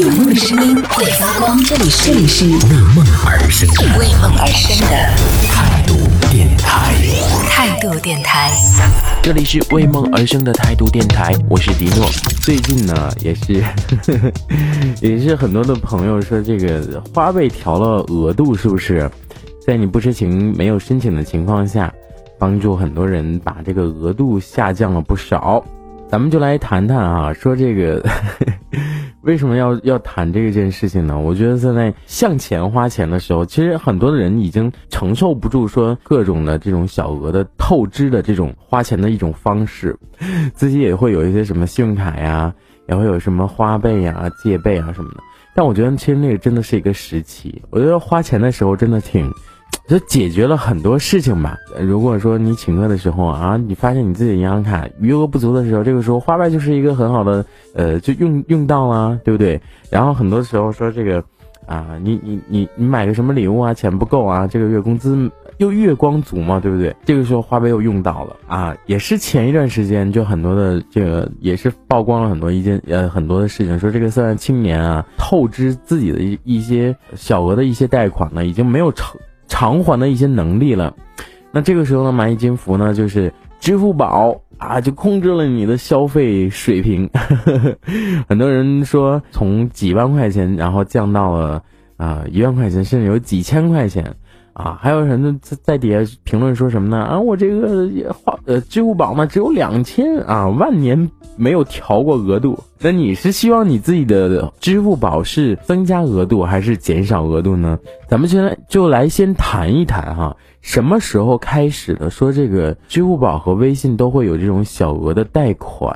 有梦的声音会发光，这里是为梦而生的为梦而生的态度电台。态度电台。这里是为梦而生的态度电台，我是迪诺。最近呢，也是 也是很多的朋友说，这个花呗调了额度，是不是在你不知情、没有申请的情况下，帮助很多人把这个额度下降了不少？咱们就来谈谈啊，说这个为什么要要谈这件事情呢？我觉得现在向前花钱的时候，其实很多的人已经承受不住说各种的这种小额的透支的这种花钱的一种方式，自己也会有一些什么信用卡呀，也会有什么花呗呀、借呗啊什么的。但我觉得其实那个真的是一个时期，我觉得花钱的时候真的挺。就解决了很多事情吧。如果说你请客的时候啊，你发现你自己银行卡余额不足的时候，这个时候花呗就是一个很好的，呃，就用用到了，对不对？然后很多时候说这个，啊，你你你你买个什么礼物啊，钱不够啊，这个月工资又月光族嘛，对不对？这个时候花呗又用到了啊，也是前一段时间就很多的这个也是曝光了很多一件呃很多的事情，说这个涉案青年啊透支自己的一一些小额的一些贷款呢，已经没有成。偿还的一些能力了，那这个时候呢，蚂蚁金服呢，就是支付宝啊，就控制了你的消费水平。很多人说，从几万块钱，然后降到了啊一万块钱，甚至有几千块钱。啊，还有人在在底下评论说什么呢？啊，我这个花呃支付宝嘛只有两千啊，万年没有调过额度。那你是希望你自己的支付宝是增加额度还是减少额度呢？咱们现在就来先谈一谈哈，什么时候开始的？说这个支付宝和微信都会有这种小额的贷款，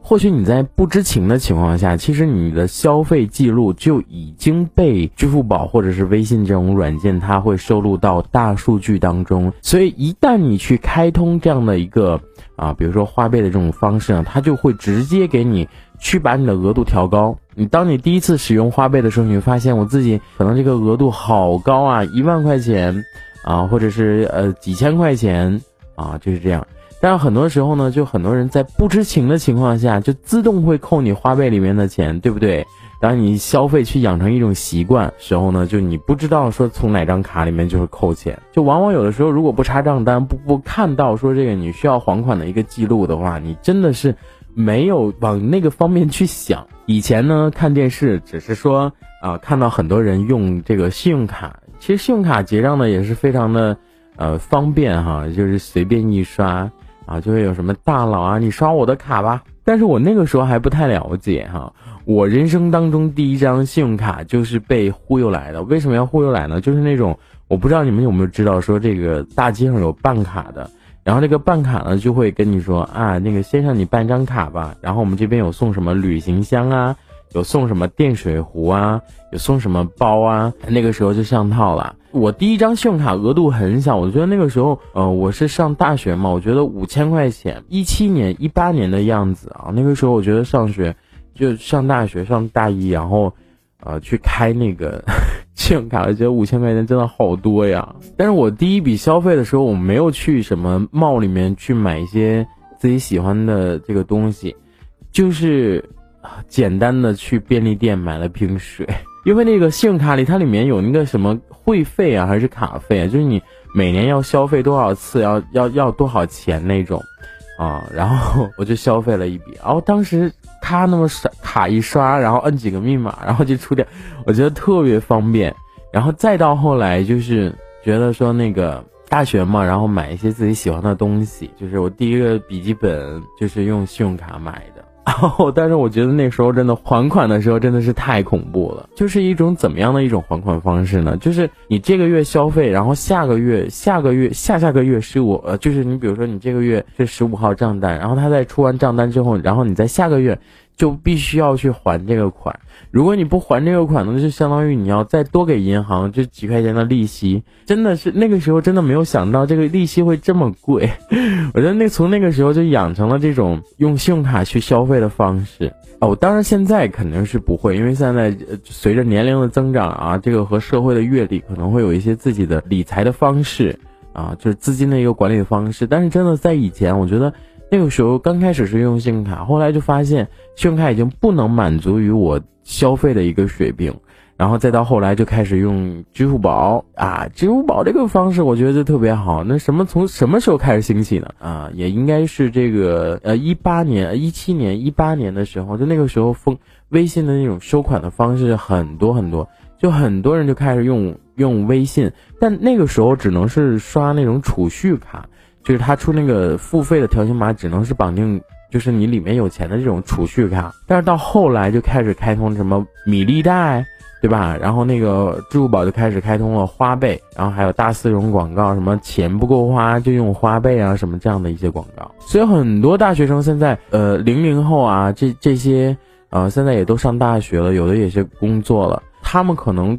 或许你在不知情的情况下，其实你的消费记录就已经被支付宝或者是微信这种软件，它会收录到大数据当中。所以一旦你去开通这样的一个啊，比如说花呗的这种方式呢，它就会直接给你。去把你的额度调高。你当你第一次使用花呗的时候，你会发现我自己可能这个额度好高啊，一万块钱啊，或者是呃几千块钱啊，就是这样。但是很多时候呢，就很多人在不知情的情况下，就自动会扣你花呗里面的钱，对不对？当你消费去养成一种习惯时候呢，就你不知道说从哪张卡里面就会扣钱，就往往有的时候如果不查账单，不不看到说这个你需要还款的一个记录的话，你真的是。没有往那个方面去想。以前呢，看电视只是说啊，看到很多人用这个信用卡，其实信用卡结账呢也是非常的呃方便哈，就是随便一刷啊，就会有什么大佬啊，你刷我的卡吧。但是我那个时候还不太了解哈，我人生当中第一张信用卡就是被忽悠来的。为什么要忽悠来呢？就是那种我不知道你们有没有知道说这个大街上有办卡的。然后这个办卡呢，就会跟你说啊，那个先生你办张卡吧。然后我们这边有送什么旅行箱啊，有送什么电水壶啊，有送什么包啊。那个时候就上套了。我第一张信用卡额度很小，我觉得那个时候，呃，我是上大学嘛，我觉得五千块钱，一七年、一八年的样子啊。那个时候我觉得上学就上大学上大一，然后。呃，去开那个 信用卡，我觉得五千块钱真的好多呀。但是我第一笔消费的时候，我没有去什么帽里面去买一些自己喜欢的这个东西，就是简单的去便利店买了瓶水。因为那个信用卡里它里面有那个什么会费啊，还是卡费啊，就是你每年要消费多少次，要要要多少钱那种啊。然后我就消费了一笔，然后当时。他那么刷卡一刷，然后摁几个密码，然后就出掉，我觉得特别方便。然后再到后来，就是觉得说那个大学嘛，然后买一些自己喜欢的东西，就是我第一个笔记本就是用信用卡买的。然后，但是我觉得那时候真的还款的时候真的是太恐怖了。就是一种怎么样的一种还款方式呢？就是你这个月消费，然后下个月、下个月、下下个月十五，呃，就是你比如说你这个月是十五号账单，然后他在出完账单之后，然后你在下个月。就必须要去还这个款，如果你不还这个款呢，就相当于你要再多给银行这几块钱的利息。真的是那个时候真的没有想到这个利息会这么贵，我觉得那从那个时候就养成了这种用信用卡去消费的方式。哦，当然现在肯定是不会，因为现在随着年龄的增长啊，这个和社会的阅历可能会有一些自己的理财的方式啊，就是资金的一个管理的方式。但是真的在以前，我觉得。那个时候刚开始是用信用卡，后来就发现信用卡已经不能满足于我消费的一个水平。然后再到后来就开始用支付宝啊，支付宝这个方式我觉得就特别好。那什么从什么时候开始兴起呢？啊，也应该是这个呃一八年、一七年、一八年的时候，就那个时候风微信的那种收款的方式很多很多，就很多人就开始用用微信，但那个时候只能是刷那种储蓄卡，就是他出那个付费的条形码只能是绑定。就是你里面有钱的这种储蓄卡，但是到后来就开始开通什么米粒贷。对吧？然后那个支付宝就开始开通了花呗，然后还有大四种广告，什么钱不够花就用花呗啊，什么这样的一些广告。所以很多大学生现在，呃，零零后啊，这这些，呃，现在也都上大学了，有的也是工作了，他们可能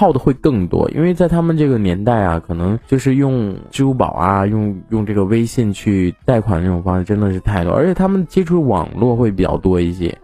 耗的会更多，因为在他们这个年代啊，可能就是用支付宝啊，用用这个微信去贷款这种方式真的是太多，而且他们接触网络会比较多一些。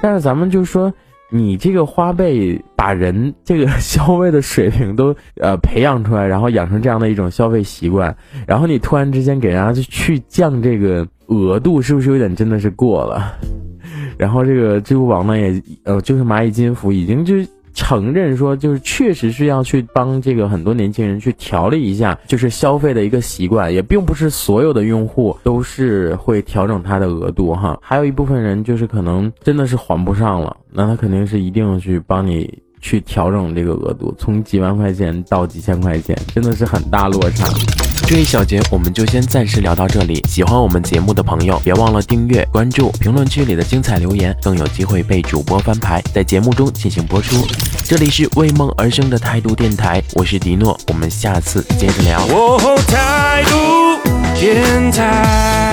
但是咱们就说。你这个花呗把人这个消费的水平都呃培养出来，然后养成这样的一种消费习惯，然后你突然之间给人家去降这个额度，是不是有点真的是过了？然后这个支付宝呢也呃就是蚂蚁金服已经就。承认说，就是确实是要去帮这个很多年轻人去调理一下，就是消费的一个习惯，也并不是所有的用户都是会调整他的额度哈，还有一部分人就是可能真的是还不上了，那他肯定是一定去帮你去调整这个额度，从几万块钱到几千块钱，真的是很大落差。这一小节我们就先暂时聊到这里。喜欢我们节目的朋友，别忘了订阅、关注，评论区里的精彩留言更有机会被主播翻牌，在节目中进行播出。这里是为梦而生的态度电台，我是迪诺，我们下次接着聊。态度电台。